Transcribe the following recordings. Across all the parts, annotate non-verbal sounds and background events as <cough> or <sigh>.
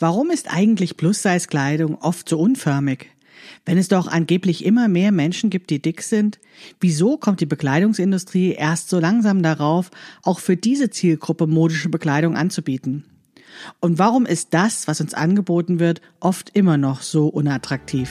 Warum ist eigentlich Plus-Size-Kleidung oft so unförmig? Wenn es doch angeblich immer mehr Menschen gibt, die dick sind, wieso kommt die Bekleidungsindustrie erst so langsam darauf, auch für diese Zielgruppe modische Bekleidung anzubieten? Und warum ist das, was uns angeboten wird, oft immer noch so unattraktiv?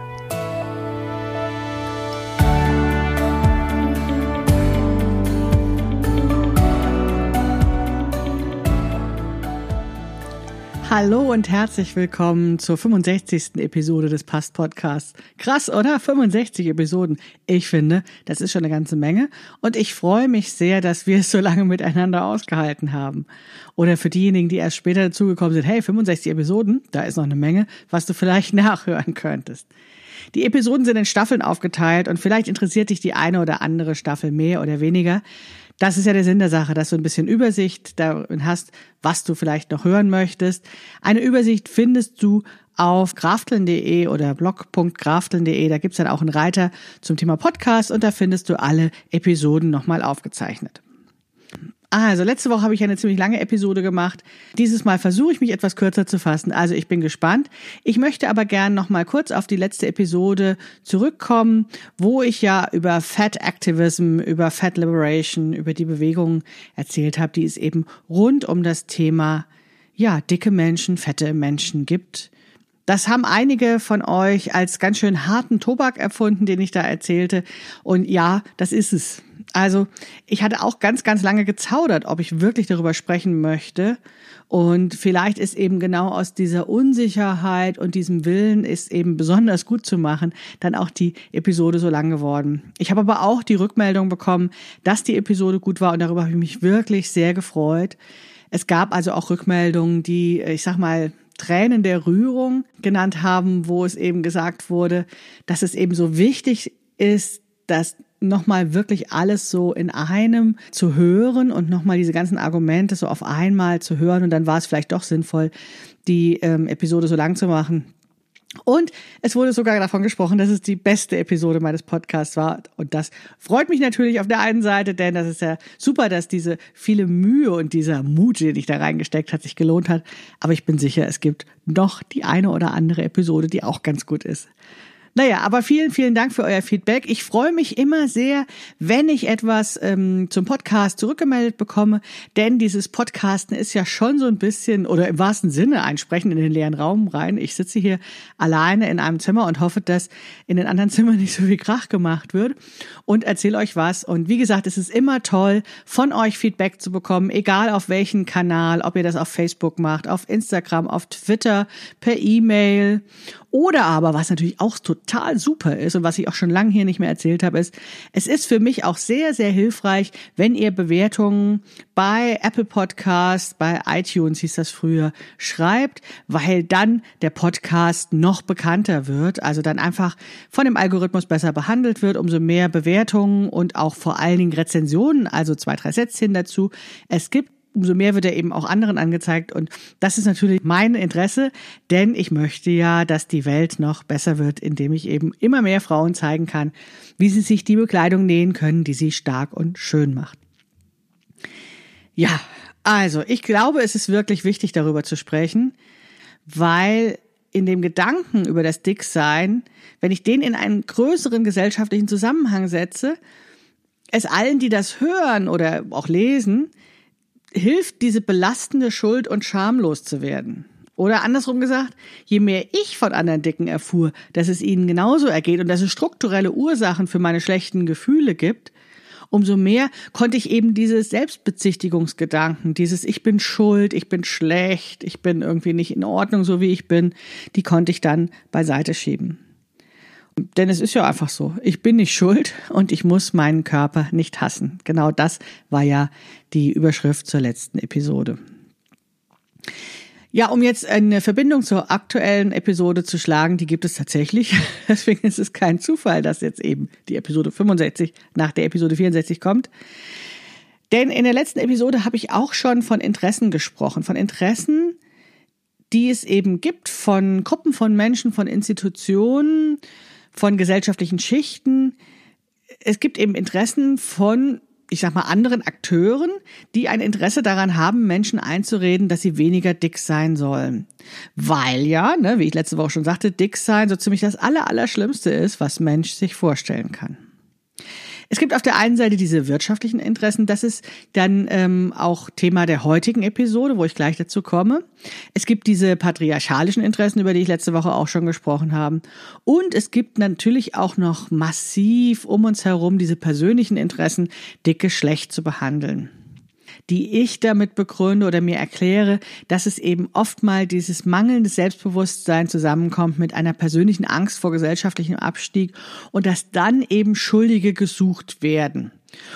Hallo und herzlich willkommen zur 65. Episode des Past Podcasts. Krass, oder? 65 Episoden. Ich finde, das ist schon eine ganze Menge und ich freue mich sehr, dass wir es so lange miteinander ausgehalten haben. Oder für diejenigen, die erst später dazugekommen sind, hey, 65 Episoden, da ist noch eine Menge, was du vielleicht <laughs> nachhören könntest. Die Episoden sind in Staffeln aufgeteilt und vielleicht interessiert dich die eine oder andere Staffel mehr oder weniger. Das ist ja der Sinn der Sache, dass du ein bisschen Übersicht darin hast, was du vielleicht noch hören möchtest. Eine Übersicht findest du auf krafteln.de oder blog.krafteln.de. Da gibt's dann auch einen Reiter zum Thema Podcast und da findest du alle Episoden nochmal aufgezeichnet. Also, letzte Woche habe ich eine ziemlich lange Episode gemacht. Dieses Mal versuche ich mich etwas kürzer zu fassen. Also, ich bin gespannt. Ich möchte aber gern noch mal kurz auf die letzte Episode zurückkommen, wo ich ja über Fat Activism, über Fat Liberation, über die Bewegung erzählt habe, die es eben rund um das Thema, ja, dicke Menschen, fette Menschen gibt. Das haben einige von euch als ganz schön harten Tobak erfunden, den ich da erzählte. Und ja, das ist es. Also ich hatte auch ganz, ganz lange gezaudert, ob ich wirklich darüber sprechen möchte. Und vielleicht ist eben genau aus dieser Unsicherheit und diesem Willen, ist eben besonders gut zu machen, dann auch die Episode so lang geworden. Ich habe aber auch die Rückmeldung bekommen, dass die Episode gut war und darüber habe ich mich wirklich sehr gefreut. Es gab also auch Rückmeldungen, die, ich sag mal, Tränen der Rührung genannt haben, wo es eben gesagt wurde, dass es eben so wichtig ist, dass nochmal wirklich alles so in einem zu hören und nochmal diese ganzen Argumente so auf einmal zu hören. Und dann war es vielleicht doch sinnvoll, die ähm, Episode so lang zu machen. Und es wurde sogar davon gesprochen, dass es die beste Episode meines Podcasts war. Und das freut mich natürlich auf der einen Seite, denn das ist ja super, dass diese viele Mühe und dieser Mut, den ich da reingesteckt hat, sich gelohnt hat. Aber ich bin sicher, es gibt noch die eine oder andere Episode, die auch ganz gut ist. Naja, aber vielen, vielen Dank für euer Feedback. Ich freue mich immer sehr, wenn ich etwas ähm, zum Podcast zurückgemeldet bekomme, denn dieses Podcasten ist ja schon so ein bisschen oder im wahrsten Sinne ein Sprechen in den leeren Raum rein. Ich sitze hier alleine in einem Zimmer und hoffe, dass in den anderen <laughs> Zimmern nicht so viel Krach gemacht wird und erzähle euch was. Und wie gesagt, es ist immer toll, von euch Feedback zu bekommen, egal auf welchen Kanal, ob ihr das auf Facebook macht, auf Instagram, auf Twitter, per E-Mail oder aber, was natürlich auch total super ist und was ich auch schon lange hier nicht mehr erzählt habe, ist, es ist für mich auch sehr, sehr hilfreich, wenn ihr Bewertungen bei Apple Podcast, bei iTunes hieß das früher, schreibt, weil dann der Podcast noch bekannter wird, also dann einfach von dem Algorithmus besser behandelt wird, umso mehr Bewertungen und auch vor allen Dingen Rezensionen, also zwei, drei Sätzchen dazu. Es gibt umso mehr wird er eben auch anderen angezeigt. Und das ist natürlich mein Interesse, denn ich möchte ja, dass die Welt noch besser wird, indem ich eben immer mehr Frauen zeigen kann, wie sie sich die Bekleidung nähen können, die sie stark und schön macht. Ja, also ich glaube, es ist wirklich wichtig, darüber zu sprechen, weil in dem Gedanken über das Dicksein, wenn ich den in einen größeren gesellschaftlichen Zusammenhang setze, es allen, die das hören oder auch lesen, hilft, diese belastende Schuld und Scham loszuwerden. Oder andersrum gesagt, je mehr ich von anderen Dicken erfuhr, dass es ihnen genauso ergeht und dass es strukturelle Ursachen für meine schlechten Gefühle gibt, umso mehr konnte ich eben dieses Selbstbezichtigungsgedanken, dieses Ich bin schuld, ich bin schlecht, ich bin irgendwie nicht in Ordnung, so wie ich bin, die konnte ich dann beiseite schieben. Denn es ist ja einfach so. Ich bin nicht schuld und ich muss meinen Körper nicht hassen. Genau das war ja die Überschrift zur letzten Episode. Ja, um jetzt eine Verbindung zur aktuellen Episode zu schlagen, die gibt es tatsächlich. <laughs> Deswegen ist es kein Zufall, dass jetzt eben die Episode 65 nach der Episode 64 kommt. Denn in der letzten Episode habe ich auch schon von Interessen gesprochen, von Interessen, die es eben gibt, von Gruppen von Menschen, von Institutionen, von gesellschaftlichen Schichten. Es gibt eben Interessen von ich sag mal, anderen Akteuren, die ein Interesse daran haben, Menschen einzureden, dass sie weniger dick sein sollen. Weil ja, ne, wie ich letzte Woche schon sagte, dick sein so ziemlich das Allerallerschlimmste ist, was Mensch sich vorstellen kann. Es gibt auf der einen Seite diese wirtschaftlichen Interessen, das ist dann ähm, auch Thema der heutigen Episode, wo ich gleich dazu komme. Es gibt diese patriarchalischen Interessen, über die ich letzte Woche auch schon gesprochen habe. Und es gibt natürlich auch noch massiv um uns herum diese persönlichen Interessen, dicke schlecht zu behandeln die ich damit begründe oder mir erkläre, dass es eben oft mal dieses mangelnde Selbstbewusstsein zusammenkommt mit einer persönlichen Angst vor gesellschaftlichem Abstieg und dass dann eben Schuldige gesucht werden.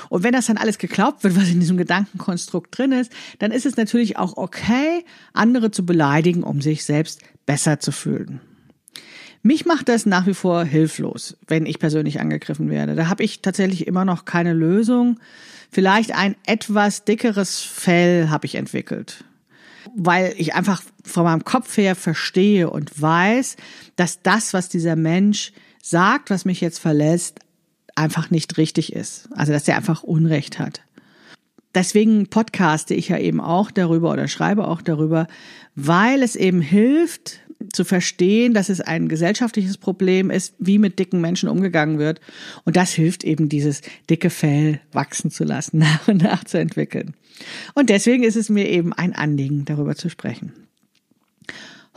Und wenn das dann alles geglaubt wird, was in diesem Gedankenkonstrukt drin ist, dann ist es natürlich auch okay, andere zu beleidigen, um sich selbst besser zu fühlen. Mich macht das nach wie vor hilflos, wenn ich persönlich angegriffen werde. Da habe ich tatsächlich immer noch keine Lösung. Vielleicht ein etwas dickeres Fell habe ich entwickelt, weil ich einfach von meinem Kopf her verstehe und weiß, dass das, was dieser Mensch sagt, was mich jetzt verlässt, einfach nicht richtig ist. Also, dass er einfach Unrecht hat. Deswegen podcaste ich ja eben auch darüber oder schreibe auch darüber, weil es eben hilft, zu verstehen, dass es ein gesellschaftliches Problem ist, wie mit dicken Menschen umgegangen wird. Und das hilft eben, dieses dicke Fell wachsen zu lassen, <laughs> nach und nach zu entwickeln. Und deswegen ist es mir eben ein Anliegen, darüber zu sprechen.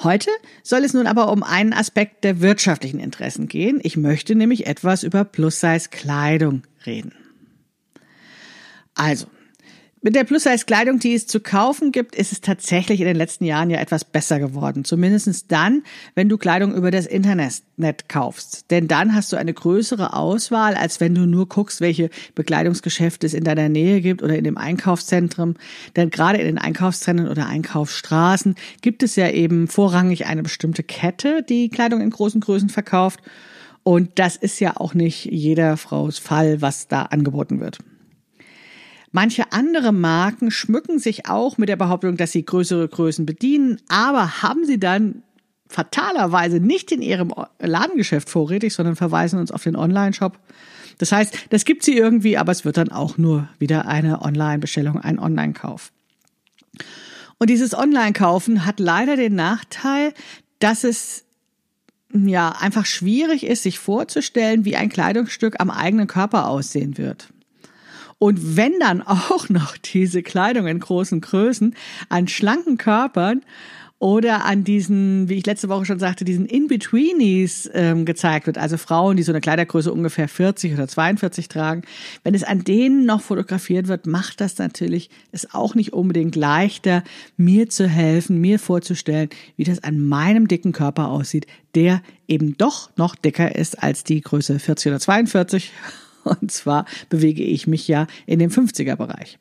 Heute soll es nun aber um einen Aspekt der wirtschaftlichen Interessen gehen. Ich möchte nämlich etwas über Plus-Size-Kleidung reden. Also, mit der Plus-Size-Kleidung, die es zu kaufen gibt, ist es tatsächlich in den letzten Jahren ja etwas besser geworden. Zumindest dann, wenn du Kleidung über das Internet kaufst. Denn dann hast du eine größere Auswahl, als wenn du nur guckst, welche Bekleidungsgeschäfte es in deiner Nähe gibt oder in dem Einkaufszentrum. Denn gerade in den Einkaufszentren oder Einkaufsstraßen gibt es ja eben vorrangig eine bestimmte Kette, die Kleidung in großen Größen verkauft. Und das ist ja auch nicht jeder Frau's Fall, was da angeboten wird. Manche andere Marken schmücken sich auch mit der Behauptung, dass sie größere Größen bedienen, aber haben sie dann fatalerweise nicht in ihrem Ladengeschäft vorrätig, sondern verweisen uns auf den Online-Shop. Das heißt, das gibt sie irgendwie, aber es wird dann auch nur wieder eine Online-Bestellung, ein Online-Kauf. Und dieses Online-Kaufen hat leider den Nachteil, dass es ja einfach schwierig ist, sich vorzustellen, wie ein Kleidungsstück am eigenen Körper aussehen wird. Und wenn dann auch noch diese Kleidung in großen Größen an schlanken Körpern oder an diesen, wie ich letzte Woche schon sagte, diesen In-Betweenies ähm, gezeigt wird, also Frauen, die so eine Kleidergröße ungefähr 40 oder 42 tragen, wenn es an denen noch fotografiert wird, macht das natürlich es auch nicht unbedingt leichter, mir zu helfen, mir vorzustellen, wie das an meinem dicken Körper aussieht, der eben doch noch dicker ist als die Größe 40 oder 42 <laughs> und zwar bewege ich mich ja in dem 50er Bereich.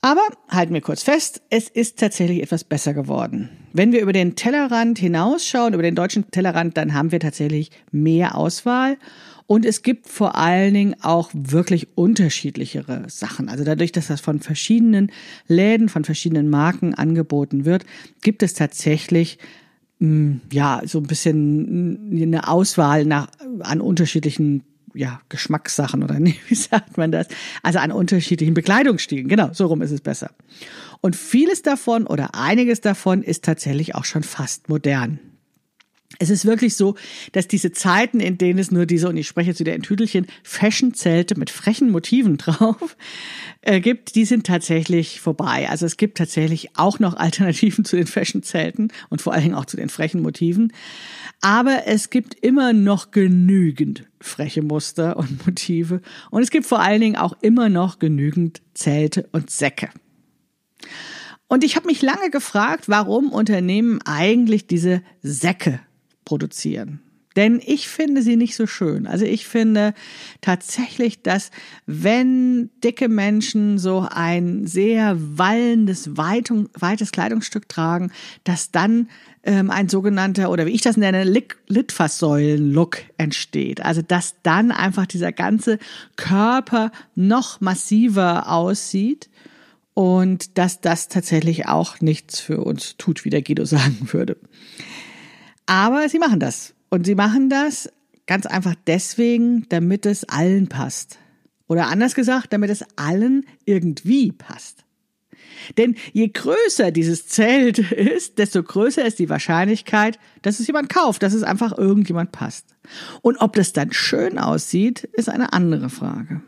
Aber halten wir kurz fest, es ist tatsächlich etwas besser geworden. Wenn wir über den Tellerrand hinausschauen, über den deutschen Tellerrand, dann haben wir tatsächlich mehr Auswahl und es gibt vor allen Dingen auch wirklich unterschiedlichere Sachen. Also dadurch, dass das von verschiedenen Läden, von verschiedenen Marken angeboten wird, gibt es tatsächlich mm, ja so ein bisschen eine Auswahl nach an unterschiedlichen ja, Geschmackssachen oder <laughs> nee, wie sagt man das? Also an unterschiedlichen Bekleidungsstilen. Genau, so rum ist es besser. Und vieles davon oder einiges davon ist tatsächlich auch schon fast modern. Es ist wirklich so, dass diese Zeiten, in denen es nur diese, und ich spreche jetzt wieder in Tüdelchen, Fashion-Zelte mit frechen Motiven <laughs> drauf äh, gibt, die sind tatsächlich vorbei. Also es gibt tatsächlich auch noch Alternativen <laughs> zu den Fashion-Zelten und vor allen Dingen auch zu den frechen Motiven. Aber es gibt immer noch genügend freche Muster <laughs> und Motive. Und es gibt vor allen Dingen auch immer noch genügend Zelte und Säcke. Und ich habe mich lange gefragt, warum Unternehmen eigentlich diese Säcke produzieren. Denn ich finde sie nicht so schön. Also ich finde tatsächlich, dass wenn dicke Menschen so ein sehr wallendes, weites Kleidungsstück tragen, dass dann ähm, ein sogenannter, oder wie ich das nenne, Litfaßsäulen-Look entsteht. Also dass dann einfach dieser ganze Körper noch massiver aussieht und dass das tatsächlich auch nichts für uns tut, wie der Guido sagen würde. Aber sie machen das. Und sie machen das ganz einfach deswegen, damit es allen passt. Oder anders gesagt, damit es allen irgendwie passt. Denn je größer dieses Zelt <laughs> ist, desto größer ist die Wahrscheinlichkeit, dass es jemand kauft, dass es einfach irgendjemand passt. Und ob das dann schön aussieht, ist eine andere Frage.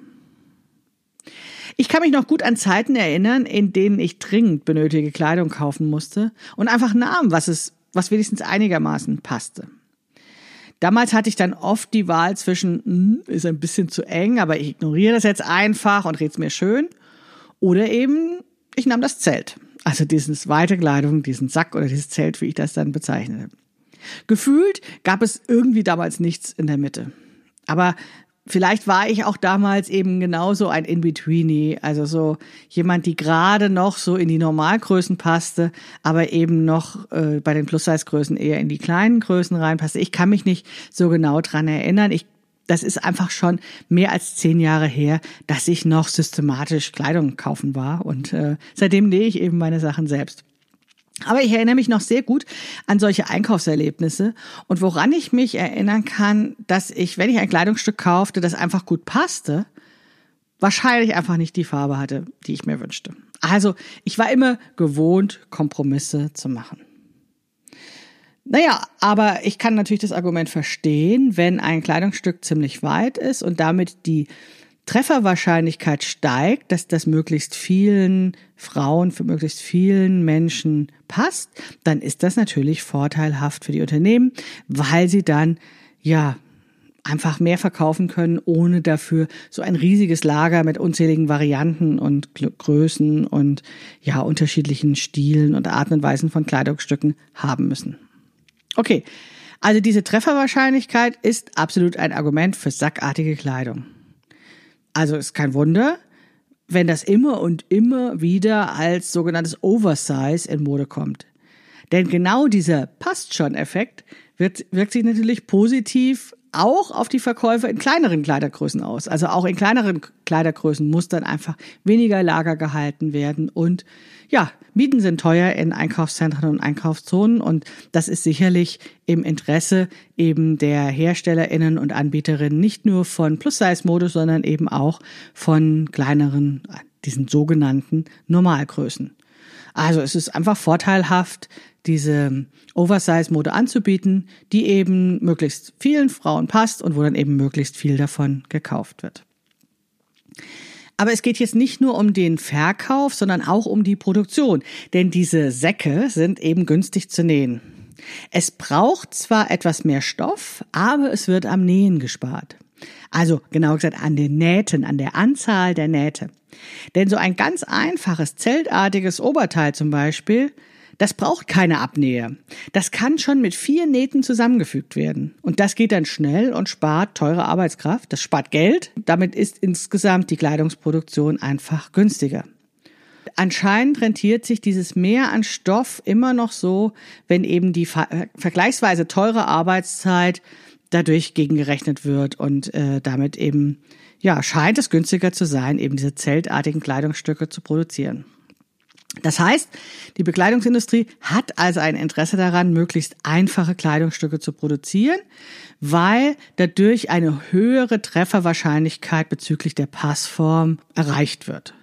Ich kann mich noch gut an Zeiten erinnern, in denen ich dringend benötigte Kleidung kaufen musste und einfach nahm, was es, was wenigstens einigermaßen passte. Damals hatte ich dann oft die Wahl zwischen, hm, ist ein bisschen zu eng, aber ich ignoriere das jetzt einfach und red's mir schön. Oder eben, ich nahm das Zelt. Also dieses weite Kleidung, diesen Sack oder dieses Zelt, wie ich das dann bezeichnete. Gefühlt gab es irgendwie damals nichts in der Mitte. Aber vielleicht war ich auch damals eben genauso ein In-Betweenie, also so jemand, die gerade noch so in die Normalgrößen passte, aber eben noch äh, bei den Plus-Size-Größen eher in die kleinen Größen reinpasste. Ich kann mich nicht so genau dran erinnern. Ich das ist einfach schon mehr als zehn Jahre her, dass ich noch systematisch Kleidung kaufen war. Und äh, seitdem nähe ich eben meine Sachen selbst. Aber ich erinnere mich noch sehr gut an solche Einkaufserlebnisse und woran ich mich erinnern kann, dass ich, wenn ich ein Kleidungsstück kaufte, das einfach gut passte, wahrscheinlich einfach nicht die Farbe hatte, die ich mir wünschte. Also ich war immer gewohnt, Kompromisse zu machen. Naja, aber ich kann natürlich das Argument verstehen, wenn ein Kleidungsstück ziemlich weit ist und damit die Trefferwahrscheinlichkeit steigt, dass das möglichst vielen Frauen, für möglichst vielen Menschen passt, dann ist das natürlich vorteilhaft für die Unternehmen, weil sie dann ja einfach mehr verkaufen können, ohne dafür so ein riesiges Lager mit unzähligen Varianten und Größen und ja unterschiedlichen Stilen und Arten und Weisen von Kleidungsstücken haben müssen. Okay, also diese Trefferwahrscheinlichkeit ist absolut ein Argument für sackartige Kleidung. Also ist kein Wunder, wenn das immer und immer wieder als sogenanntes Oversize in Mode kommt. Denn genau dieser passt schon Effekt wirkt sich natürlich positiv auch auf die Verkäufer in kleineren Kleidergrößen aus. Also auch in kleineren Kleidergrößen muss dann einfach weniger Lager gehalten werden. Und ja, Mieten sind teuer in Einkaufszentren und Einkaufszonen. Und das ist sicherlich im Interesse eben der HerstellerInnen und Anbieterinnen nicht nur von Plus-Size-Mode, sondern eben auch von kleineren, diesen sogenannten Normalgrößen. Also es ist einfach vorteilhaft, diese Oversize-Mode anzubieten, die eben möglichst vielen Frauen passt und wo dann eben möglichst viel davon gekauft wird. Aber es geht jetzt nicht nur um den Verkauf, sondern auch um die Produktion, denn diese Säcke sind eben günstig zu nähen. Es braucht zwar etwas mehr Stoff, aber es wird am Nähen gespart. Also genau gesagt an den Nähten, an der Anzahl der Nähte. Denn so ein ganz einfaches zeltartiges Oberteil zum Beispiel, das braucht keine Abnähe. Das kann schon mit vier Nähten zusammengefügt werden. Und das geht dann schnell und spart teure Arbeitskraft. Das spart Geld. Damit ist insgesamt die Kleidungsproduktion einfach günstiger. Anscheinend rentiert sich dieses Mehr an Stoff immer noch so, wenn eben die vergleichsweise teure Arbeitszeit dadurch gegengerechnet wird und äh, damit eben ja scheint es günstiger zu sein, eben diese zeltartigen Kleidungsstücke zu produzieren. Das heißt, die Bekleidungsindustrie hat also ein Interesse daran, möglichst einfache Kleidungsstücke zu produzieren, weil dadurch eine höhere Trefferwahrscheinlichkeit bezüglich der Passform erreicht wird.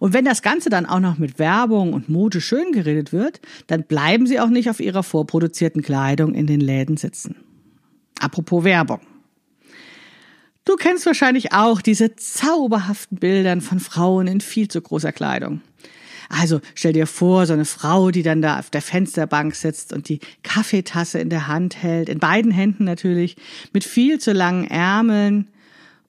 Und wenn das Ganze dann auch noch mit Werbung und Mode schön geredet wird, dann bleiben sie auch nicht auf ihrer vorproduzierten Kleidung in den Läden sitzen. Apropos Werbung. Du kennst wahrscheinlich auch diese zauberhaften Bildern von Frauen in viel zu großer Kleidung. Also stell dir vor, so eine Frau, die dann da auf der Fensterbank sitzt und die Kaffeetasse in der Hand hält, in beiden Händen natürlich, mit viel zu langen Ärmeln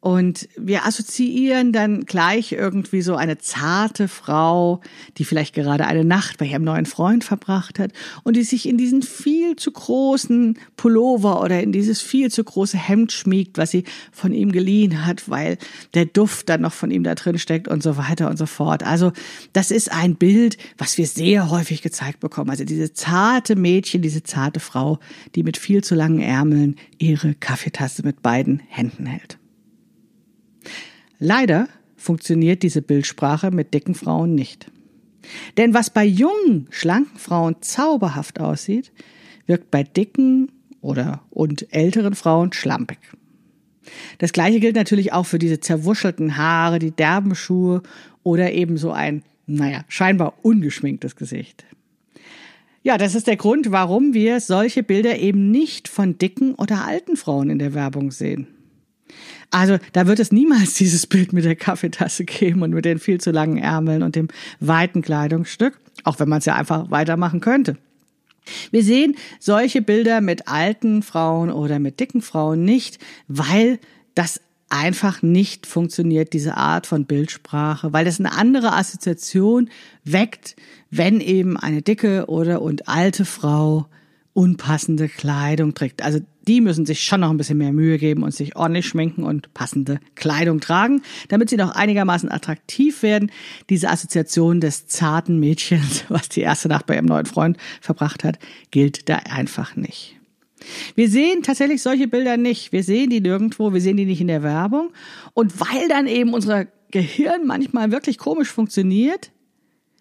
Und wir assoziieren dann gleich irgendwie so eine zarte Frau, die vielleicht gerade eine Nacht bei ihrem neuen Freund verbracht hat und die sich in diesen viel zu großen Pullover oder in dieses viel zu große Hemd schmiegt, was sie von ihm geliehen hat, weil der Duft dann noch von ihm da drin steckt und so weiter und so fort. Also das ist ein Bild, was wir sehr häufig gezeigt bekommen. Also diese zarte Mädchen, diese zarte Frau, die mit viel zu langen Ärmeln ihre Kaffeetasse mit beiden Händen hält. Leider funktioniert diese Bildsprache mit dicken Frauen nicht. Denn was bei jungen, schlanken Frauen zauberhaft aussieht, wirkt bei dicken oder und älteren Frauen schlampig. Das gleiche gilt natürlich auch für diese zerwuschelten Haare, die derben Schuhe oder eben so ein, naja, scheinbar ungeschminktes Gesicht. Ja, das ist der Grund, warum wir solche Bilder eben nicht von dicken oder alten Frauen in der Werbung sehen. Also da wird es niemals <laughs> dieses Bild mit der Kaffeetasse geben und mit den viel zu langen Ärmeln und dem weiten Kleidungsstück, auch wenn man es ja einfach weitermachen könnte. Wir sehen solche Bilder mit alten Frauen oder mit dicken Frauen nicht, weil das einfach nicht funktioniert, diese Art von Bildsprache, weil das eine andere Assoziation weckt, wenn eben eine dicke oder und alte Frau unpassende Kleidung trägt. Also die müssen sich schon noch ein bisschen mehr Mühe geben und sich ordentlich schminken und passende Kleidung tragen, damit sie noch einigermaßen attraktiv werden. Diese Assoziation des zarten Mädchens, <laughs> was die erste Nacht bei ihrem neuen Freund verbracht hat, gilt da einfach nicht. Wir sehen tatsächlich solche Bilder nicht. Wir sehen die nirgendwo, wir sehen die nicht in der Werbung. Und weil dann eben unser Gehirn manchmal wirklich komisch funktioniert,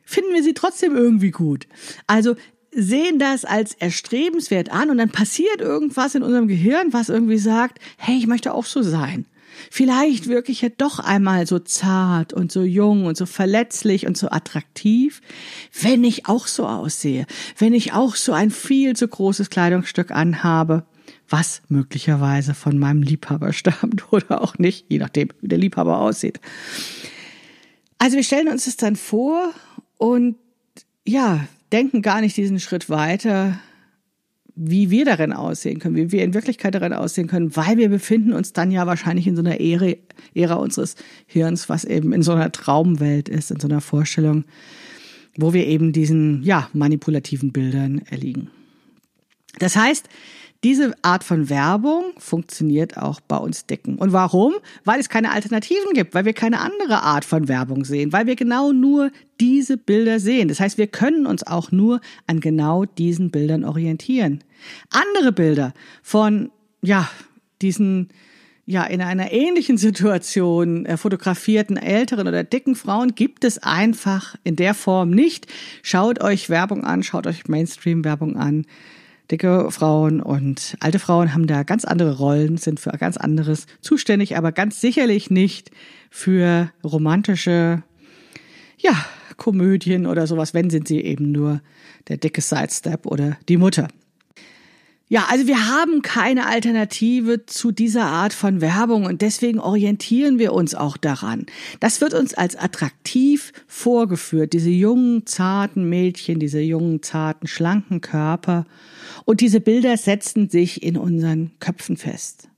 finden wir sie trotzdem irgendwie gut. Also sehen das als erstrebenswert an und dann passiert irgendwas in unserem Gehirn, was irgendwie sagt, hey, ich möchte auch so sein. Vielleicht wirklich ja doch einmal so zart und so jung und so verletzlich und so attraktiv, wenn ich auch so aussehe, wenn ich auch so ein viel zu großes Kleidungsstück anhabe, was möglicherweise von meinem Liebhaber <laughs> stammt oder auch nicht, je nachdem, wie der Liebhaber aussieht. Also wir stellen uns das dann vor und ja, denken gar nicht diesen Schritt weiter, wie wir darin aussehen können, wie wir in Wirklichkeit darin aussehen können, weil wir befinden uns dann ja wahrscheinlich in so einer Ära, Ära unseres Hirns, was eben in so einer Traumwelt ist, in so einer Vorstellung, wo wir eben diesen, ja, manipulativen Bildern erliegen. Das heißt, diese Art von Werbung funktioniert auch bei uns dicken. Und warum? Weil es keine Alternativen gibt, weil wir keine andere Art von Werbung sehen, weil wir genau nur diese Bilder sehen. Das heißt, wir können uns auch nur an genau diesen Bildern orientieren. Andere Bilder von, ja, diesen, ja, in einer ähnlichen Situation äh, fotografierten älteren oder dicken Frauen gibt es einfach in der Form nicht. Schaut euch Werbung an, schaut euch Mainstream-Werbung an dicke Frauen und alte Frauen haben da ganz andere Rollen, sind für ganz anderes zuständig, aber ganz sicherlich nicht für romantische, ja, Komödien oder sowas, wenn sind sie eben nur der dicke Sidestep oder die Mutter. Ja, also wir haben keine Alternative zu dieser Art von Werbung und deswegen orientieren wir uns auch daran. Das wird uns als attraktiv vorgeführt, diese jungen, zarten Mädchen, diese jungen, zarten, schlanken Körper. Und diese Bilder setzen sich in unseren Köpfen fest.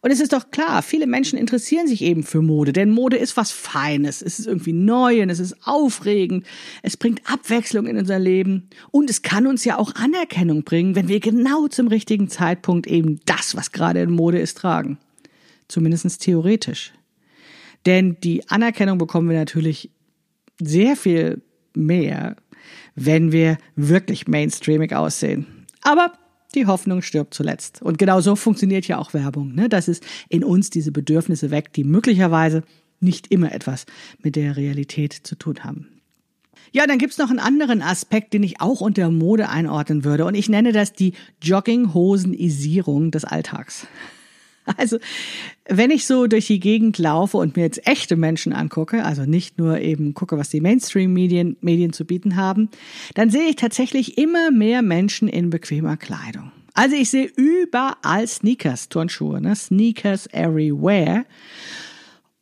Und es ist doch klar, viele Menschen interessieren sich eben für Mode, denn Mode ist was Feines. Es ist irgendwie neu und es ist aufregend. Es bringt Abwechslung in unser Leben. Und es kann uns ja auch Anerkennung bringen, wenn wir genau zum richtigen Zeitpunkt eben das, was gerade in Mode ist, tragen. Zumindest theoretisch. Denn die Anerkennung bekommen wir natürlich sehr viel mehr, wenn wir wirklich mainstreamig aussehen. Aber die Hoffnung stirbt zuletzt. Und genau so funktioniert ja auch Werbung, ne? dass es in uns diese Bedürfnisse weckt, die möglicherweise nicht immer etwas mit der Realität zu tun haben. Ja, dann gibt's noch einen anderen Aspekt, den ich auch unter Mode einordnen würde. Und ich nenne das die Jogginghosenisierung des Alltags. <laughs> Also, wenn ich so durch die Gegend laufe und mir jetzt echte Menschen angucke, also nicht nur eben gucke, was die Mainstream-Medien Medien zu bieten haben, dann sehe ich tatsächlich immer mehr Menschen in bequemer Kleidung. Also ich sehe überall Sneakers, Turnschuhe, ne? Sneakers everywhere.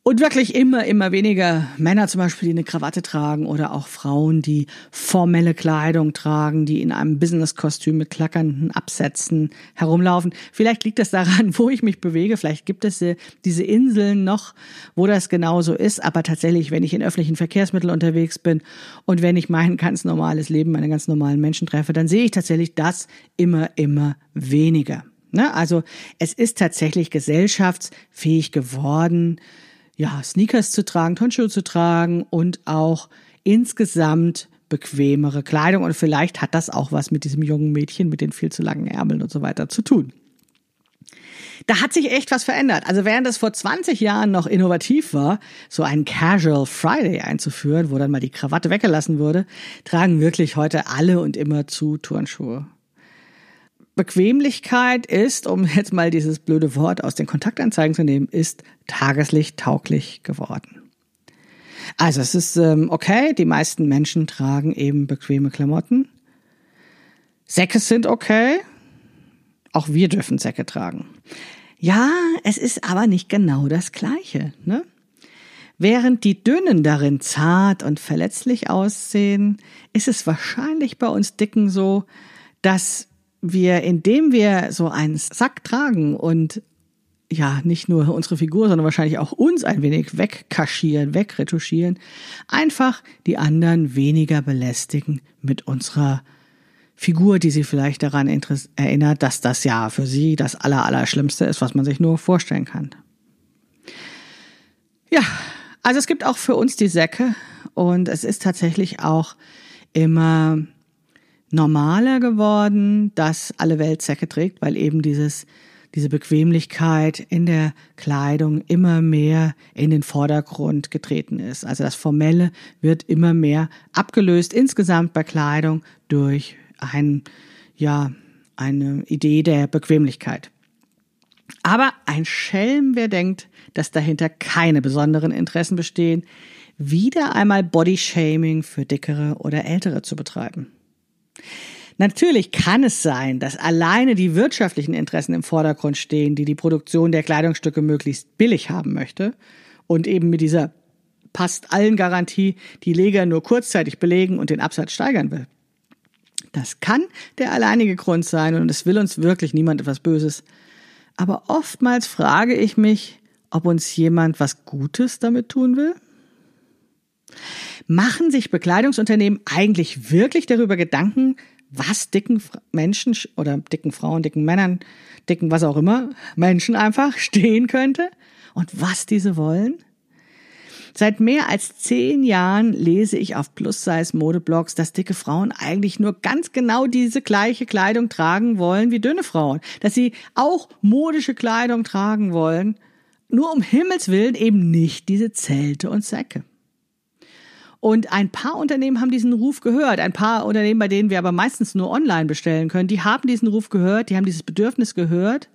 Und wirklich immer, immer weniger Männer zum Beispiel, die eine Krawatte tragen oder auch Frauen, die formelle Kleidung tragen, die in einem Business-Kostüm mit klackernden Absätzen herumlaufen. Vielleicht liegt das daran, wo ich mich bewege. Vielleicht gibt es diese Inseln noch, wo das genauso ist. Aber tatsächlich, wenn ich in öffentlichen Verkehrsmitteln unterwegs bin und wenn ich mein ganz normales Leben, meine ganz normalen Menschen treffe, dann sehe ich tatsächlich das immer, immer weniger. Ne? Also es ist tatsächlich gesellschaftsfähig geworden, ja, Sneakers zu tragen, Turnschuhe zu tragen und auch insgesamt bequemere Kleidung. Und vielleicht hat das auch was mit diesem jungen Mädchen mit den viel zu langen Ärmeln und so weiter zu tun. Da hat sich echt was verändert. Also während es vor 20 Jahren noch innovativ war, so einen Casual Friday einzuführen, wo dann mal die Krawatte weggelassen wurde, tragen wirklich heute alle und immer zu Turnschuhe. Bequemlichkeit ist, um jetzt mal dieses blöde Wort aus den Kontaktanzeigen zu nehmen, ist Tageslicht tauglich geworden. Also es ist ähm, okay, die meisten Menschen tragen eben bequeme Klamotten. Säcke sind okay. Auch wir dürfen Säcke tragen. Ja, es ist aber nicht genau das Gleiche. Ne? Während die Dünnen darin zart und verletzlich aussehen, ist es wahrscheinlich bei uns Dicken so, dass wir, indem wir so einen Sack tragen und ja, nicht nur unsere Figur, sondern wahrscheinlich auch uns ein wenig wegkaschieren, wegretuschieren, einfach die anderen weniger belästigen mit unserer Figur, die sie vielleicht daran erinnert, dass das ja für sie das Allerallerschlimmste ist, was man sich nur vorstellen kann. Ja, also es gibt auch für uns die Säcke und es ist tatsächlich auch immer normaler geworden, dass alle Welt Säcke trägt, weil eben dieses diese Bequemlichkeit in der Kleidung immer mehr in den Vordergrund getreten ist. Also das Formelle wird immer mehr abgelöst insgesamt bei Kleidung durch ein, ja, eine Idee der Bequemlichkeit. Aber ein Schelm, wer denkt, dass dahinter keine besonderen Interessen bestehen, wieder einmal Bodyshaming für dickere oder ältere zu betreiben. Natürlich kann es sein, dass alleine die wirtschaftlichen Interessen im Vordergrund stehen, die die Produktion der Kleidungsstücke möglichst billig haben möchte und eben mit dieser passt allen Garantie die Leger nur kurzzeitig belegen und den Absatz steigern will. Das kann der alleinige Grund sein und es will uns wirklich niemand etwas Böses. Aber oftmals frage ich mich, ob uns jemand was Gutes damit tun will. Machen sich Bekleidungsunternehmen eigentlich wirklich darüber Gedanken, was dicken Menschen oder dicken Frauen, dicken Männern, dicken was auch immer, Menschen einfach <laughs> stehen könnte und was diese wollen? Seit mehr als zehn Jahren lese ich auf Plus-Size-Modeblogs, dass dicke Frauen eigentlich nur ganz genau diese gleiche Kleidung tragen wollen wie dünne Frauen. Dass sie auch modische Kleidung tragen wollen, nur um Himmels Willen eben nicht diese Zelte und Säcke. Und ein paar Unternehmen haben diesen Ruf gehört. Ein paar Unternehmen, bei denen wir aber meistens nur online bestellen können, die haben diesen Ruf gehört, die haben dieses Bedürfnis gehört.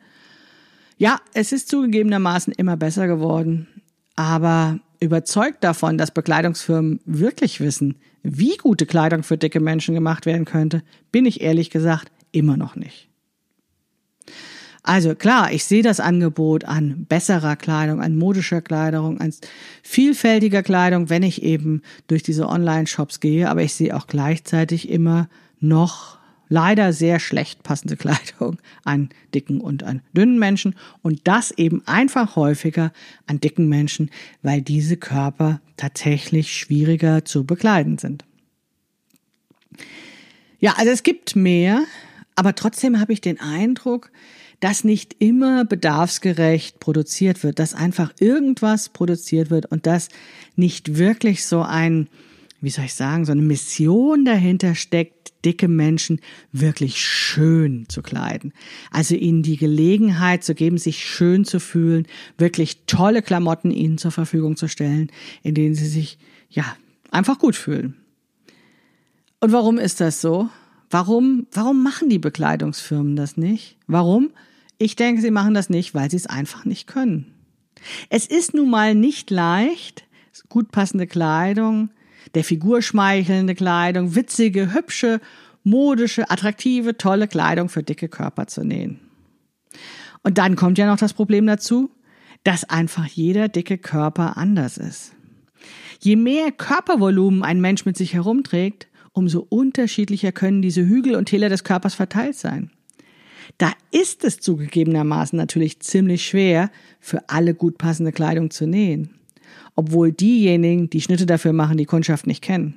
Ja, es ist zugegebenermaßen immer besser geworden. Aber überzeugt davon, dass Bekleidungsfirmen wirklich wissen, wie gute Kleidung für dicke Menschen gemacht werden könnte, bin ich ehrlich gesagt immer noch nicht. Also klar, ich sehe das Angebot an besserer Kleidung, an modischer Kleidung, an vielfältiger Kleidung, wenn ich eben durch diese Online-Shops gehe, aber ich sehe auch gleichzeitig immer noch leider sehr schlecht passende Kleidung an dicken und an dünnen Menschen und das eben einfach häufiger an dicken Menschen, weil diese Körper tatsächlich schwieriger zu bekleiden sind. Ja, also es gibt mehr, aber trotzdem habe ich den Eindruck, dass nicht immer bedarfsgerecht produziert wird, dass einfach irgendwas produziert wird und dass nicht wirklich so ein, wie soll ich sagen, so eine Mission dahinter steckt, dicke Menschen wirklich schön zu kleiden. Also ihnen die Gelegenheit zu geben, sich schön zu fühlen, wirklich tolle Klamotten ihnen zur Verfügung zu stellen, in denen sie sich, ja, einfach gut fühlen. Und warum ist das so? Warum, warum machen die Bekleidungsfirmen das nicht? Warum? Ich denke, sie machen das nicht, weil sie es einfach nicht können. Es ist nun mal nicht leicht, gut passende Kleidung, der Figur schmeichelnde Kleidung, witzige, hübsche, modische, attraktive, tolle Kleidung für dicke Körper zu nähen. Und dann kommt ja noch das Problem dazu, dass einfach jeder dicke Körper anders ist. Je mehr Körpervolumen ein Mensch mit sich herumträgt, umso unterschiedlicher können diese Hügel und Täler des Körpers verteilt sein. Da ist es zugegebenermaßen natürlich ziemlich schwer, für alle gut passende Kleidung zu nähen. Obwohl diejenigen, die Schnitte dafür machen, die Kundschaft nicht kennen.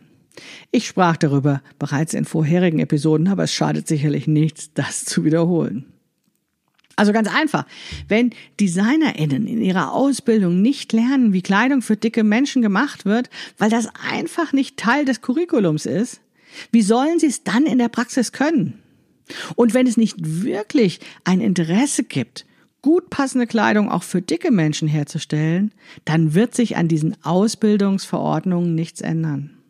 Ich sprach darüber bereits in vorherigen Episoden, aber es schadet sicherlich nichts, das zu wiederholen. Also ganz einfach, wenn DesignerInnen in ihrer Ausbildung nicht lernen, wie Kleidung für dicke Menschen gemacht wird, weil das einfach nicht Teil des Curriculums ist, wie sollen sie es dann in der Praxis können? Und wenn es nicht wirklich ein Interesse gibt, gut passende Kleidung auch für dicke Menschen herzustellen, dann wird sich an diesen Ausbildungsverordnungen nichts ändern.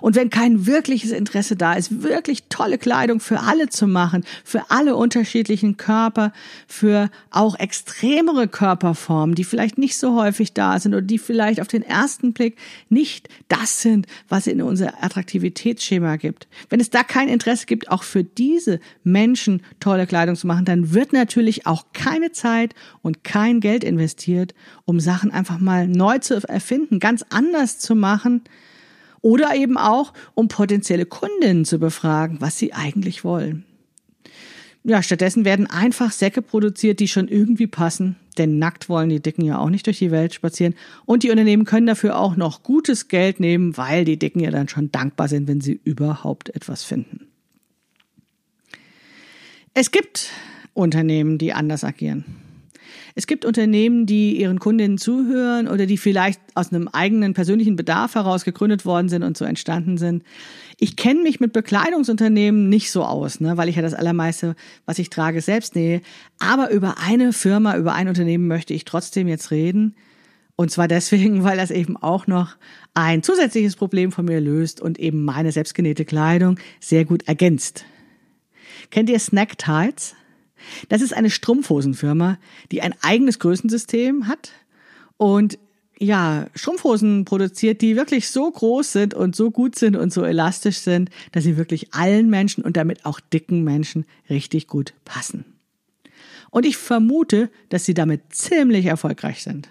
Und wenn kein wirkliches Interesse da ist, wirklich tolle Kleidung für alle zu machen, für alle unterschiedlichen Körper, für auch extremere Körperformen, die vielleicht nicht so häufig da sind oder die vielleicht auf den ersten Blick nicht das sind, was in unser Attraktivitätsschema gibt. Wenn es da kein Interesse gibt, auch für diese Menschen tolle Kleidung zu machen, dann wird natürlich auch keine Zeit und kein Geld investiert, um Sachen einfach mal neu zu erfinden, ganz anders zu machen, oder eben auch, um potenzielle Kundinnen zu befragen, was sie eigentlich wollen. Ja, stattdessen werden einfach Säcke produziert, die schon irgendwie passen, denn nackt wollen die Dicken ja auch nicht durch die Welt spazieren. Und die Unternehmen können dafür auch noch gutes Geld nehmen, weil die Dicken ja dann schon dankbar sind, wenn sie überhaupt etwas finden. Es gibt Unternehmen, die anders agieren. Es gibt Unternehmen, die ihren Kundinnen zuhören oder die vielleicht aus einem eigenen persönlichen Bedarf heraus gegründet worden sind und so entstanden sind. Ich kenne mich mit Bekleidungsunternehmen nicht so aus, ne, weil ich ja das allermeiste, was ich trage, selbst nähe. Aber über eine Firma, über ein Unternehmen möchte ich trotzdem jetzt reden. Und zwar deswegen, weil das eben auch noch ein zusätzliches Problem von mir löst und eben meine selbstgenähte Kleidung sehr gut ergänzt. Kennt ihr Snack Tights? Das ist eine Strumpfhosenfirma, die ein eigenes Größensystem hat und ja, Strumpfhosen produziert, die wirklich so groß sind und so gut sind und so elastisch sind, dass sie wirklich allen Menschen und damit auch dicken Menschen richtig gut passen. Und ich vermute, dass sie damit ziemlich erfolgreich sind.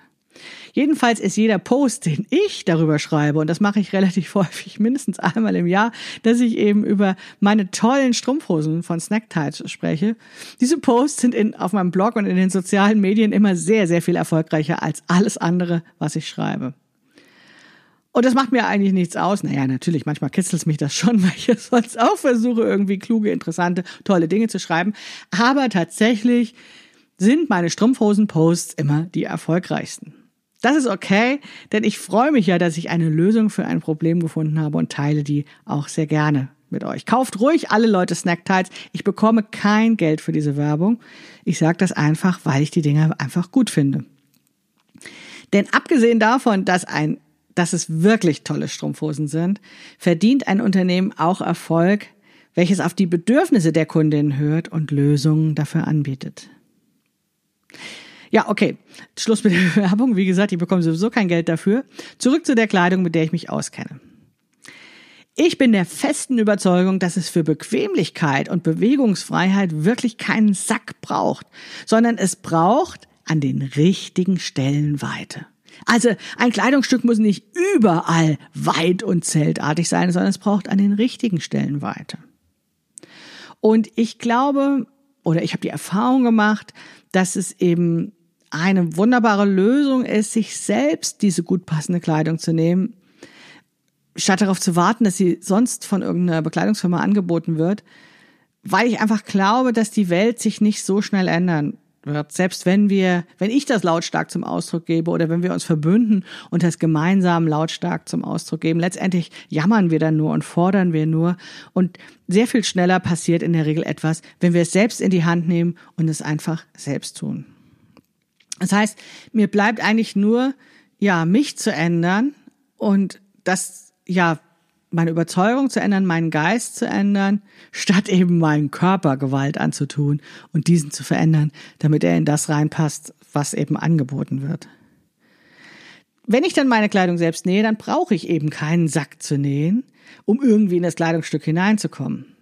Jedenfalls ist jeder Post, den ich darüber schreibe, und das mache ich relativ <laughs> häufig, mindestens einmal im Jahr, dass ich eben über meine tollen Strumpfhosen von Snacktides spreche. Diese Posts sind in, auf meinem Blog und in den sozialen Medien immer sehr, sehr viel erfolgreicher als alles andere, was ich schreibe. Und das macht mir eigentlich nichts aus. Naja, natürlich, manchmal kitzelt es mich das schon, <laughs> weil ich sonst auch versuche, irgendwie kluge, interessante, tolle Dinge zu schreiben. Aber tatsächlich sind meine Strumpfhosen-Posts immer die erfolgreichsten. Das ist okay, denn ich freue mich ja, dass ich eine Lösung für ein Problem gefunden habe und teile die auch sehr gerne mit euch. Kauft ruhig alle Leute Snacktides. Ich bekomme kein Geld für diese Werbung. Ich sage das einfach, weil ich die Dinge einfach gut finde. Denn abgesehen davon, dass ein dass es wirklich tolle Strumpfhosen sind, verdient ein Unternehmen auch Erfolg, welches auf die Bedürfnisse der Kundin hört und Lösungen dafür anbietet. Ja, okay. Schluss mit der <laughs> Werbung. Wie gesagt, ich bekomme sowieso kein Geld dafür. Zurück zu der Kleidung, mit der ich mich auskenne. Ich bin der festen Überzeugung, dass es für Bequemlichkeit und Bewegungsfreiheit wirklich keinen Sack braucht, sondern es braucht an den richtigen Stellen Weite. Also ein Kleidungsstück muss nicht überall weit und zeltartig sein, sondern es braucht an den richtigen Stellen Weite. Und ich glaube, oder ich habe die Erfahrung gemacht, dass es eben eine wunderbare Lösung ist, sich selbst diese gut passende Kleidung zu nehmen, statt darauf zu warten, dass sie sonst von irgendeiner Bekleidungsfirma angeboten wird, weil ich einfach glaube, dass die Welt sich nicht so schnell ändern wird. Selbst wenn wir, wenn ich das lautstark zum Ausdruck gebe oder wenn wir uns verbünden und das gemeinsam lautstark zum Ausdruck geben, letztendlich jammern wir dann nur und fordern wir nur und sehr viel schneller passiert in der Regel etwas, wenn wir es selbst in die Hand nehmen und es einfach selbst tun. Das heißt, mir bleibt eigentlich nur, ja, mich zu ändern und das, ja, meine Überzeugung zu ändern, meinen Geist zu ändern, statt eben meinen Körper Gewalt anzutun und diesen zu verändern, damit er in das reinpasst, was eben angeboten wird. Wenn ich dann meine Kleidung selbst nähe, dann brauche ich eben keinen Sack zu nähen, um irgendwie in das Kleidungsstück hineinzukommen.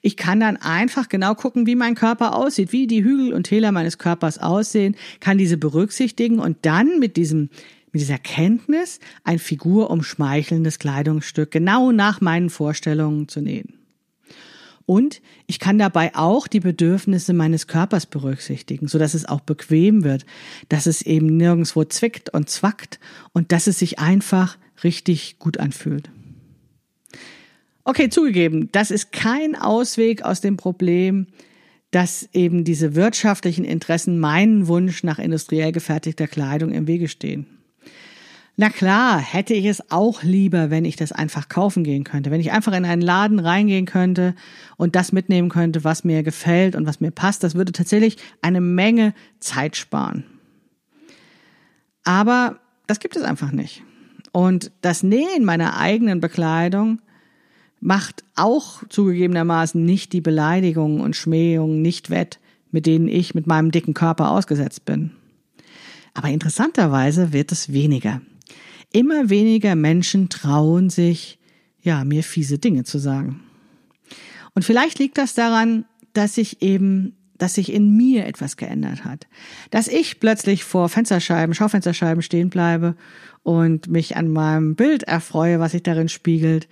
Ich kann dann einfach genau gucken, wie mein Körper aussieht, wie die Hügel und Täler meines Körpers aussehen, kann diese berücksichtigen und dann mit diesem mit dieser Kenntnis ein figurumschmeichelndes Kleidungsstück genau nach meinen Vorstellungen zu nähen. Und ich kann dabei auch die Bedürfnisse meines Körpers berücksichtigen, so dass es auch bequem wird, dass es eben nirgendswo zwickt und zwackt und dass es sich einfach richtig gut anfühlt. Okay, zugegeben, das ist kein Ausweg aus dem Problem, dass eben diese wirtschaftlichen Interessen meinen Wunsch nach industriell gefertigter Kleidung im Wege stehen. Na klar, hätte ich es auch lieber, wenn ich das einfach kaufen gehen könnte, wenn ich einfach in einen Laden reingehen könnte und das mitnehmen könnte, was mir gefällt und was mir passt. Das würde tatsächlich eine Menge Zeit sparen. Aber das gibt es einfach nicht. Und das Nähen meiner eigenen Bekleidung macht auch zugegebenermaßen nicht die Beleidigungen und Schmähungen nicht wett, mit denen ich mit meinem dicken Körper ausgesetzt bin. Aber interessanterweise wird es weniger. Immer weniger Menschen trauen sich, ja, mir fiese Dinge zu sagen. Und vielleicht liegt das daran, dass ich eben, dass sich in mir etwas geändert hat. Dass ich plötzlich vor Fensterscheiben, Schaufensterscheiben stehen bleibe und mich an meinem Bild erfreue, was sich darin spiegelt.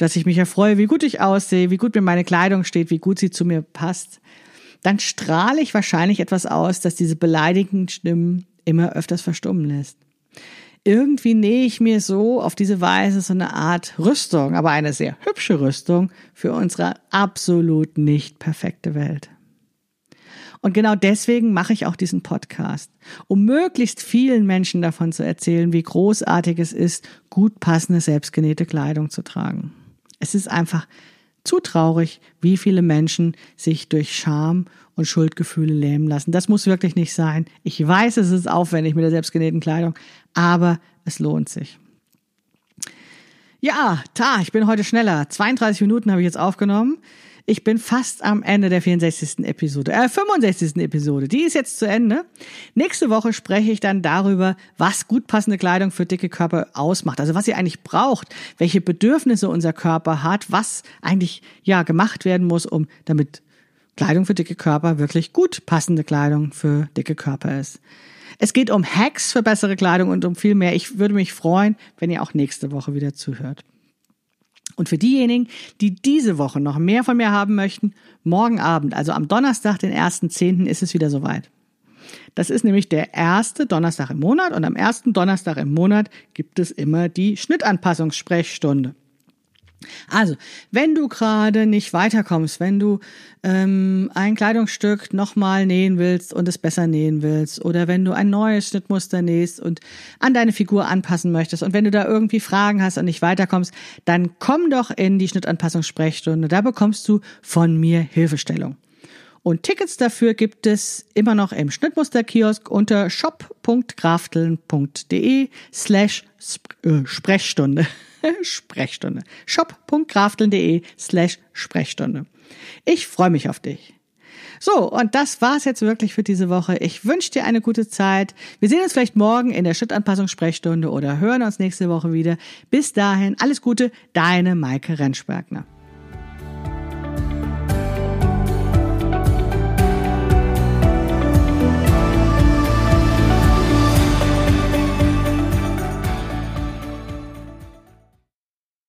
Dass ich mich erfreue, wie gut ich aussehe, wie gut mir meine Kleidung steht, wie gut sie zu mir passt. Dann strahle ich wahrscheinlich etwas aus, dass diese beleidigenden Stimmen immer öfters verstummen lässt irgendwie nähe ich mir so auf diese Weise so eine Art Rüstung, aber eine sehr hübsche Rüstung für unsere absolut nicht perfekte Welt. Und genau deswegen mache ich auch diesen Podcast, um möglichst vielen Menschen davon zu erzählen, wie großartig es ist, gut passende, selbstgenähte Kleidung zu tragen. Es ist einfach zu traurig, wie viele Menschen sich durch Scham und Schuldgefühle lähmen lassen. Das muss wirklich nicht sein. Ich weiß, es ist aufwendig mit der selbstgenähten Kleidung, aber es lohnt sich. Ja, ta, ich bin heute schneller. 32 Minuten habe ich jetzt aufgenommen. Ich bin fast am Ende der 64. Episode, äh, 65. Episode. Die ist jetzt zu Ende. Nächste Woche spreche ich dann darüber, was gut passende Kleidung für dicke Körper ausmacht. Also was sie eigentlich braucht, welche Bedürfnisse unser Körper hat, was eigentlich, ja, gemacht werden muss, um damit Kleidung für dicke Körper wirklich gut passende Kleidung für dicke Körper ist. Es geht um Hacks für bessere Kleidung und um viel mehr. Ich würde mich freuen, wenn ihr auch nächste Woche wieder zuhört. Und für diejenigen, die diese Woche noch mehr von mir haben möchten, morgen Abend, also am Donnerstag, den 1.10., ist es wieder soweit. Das ist nämlich der erste Donnerstag im Monat und am ersten Donnerstag im Monat gibt es immer die Schnittanpassungssprechstunde. Also, wenn du gerade nicht weiterkommst, wenn du ähm, ein Kleidungsstück nochmal nähen willst und es besser nähen willst, oder wenn du ein neues Schnittmuster nähst und an deine Figur anpassen möchtest, und wenn du da irgendwie Fragen hast und nicht weiterkommst, dann komm doch in die Schnittanpassungssprechstunde. Da bekommst du von mir Hilfestellung. Und Tickets dafür gibt es immer noch im Schnittmusterkiosk unter shop.krafteln.de slash äh, Sprechstunde. <laughs> Sprechstunde. shop.krafteln.de slash Sprechstunde. Ich freue mich auf dich. So, und das war's jetzt wirklich für diese Woche. Ich wünsche dir eine gute Zeit. Wir sehen uns vielleicht morgen in der Schrittanpassungssprechstunde oder hören uns nächste Woche wieder. Bis dahin, alles Gute, deine Maike Rentschbergner.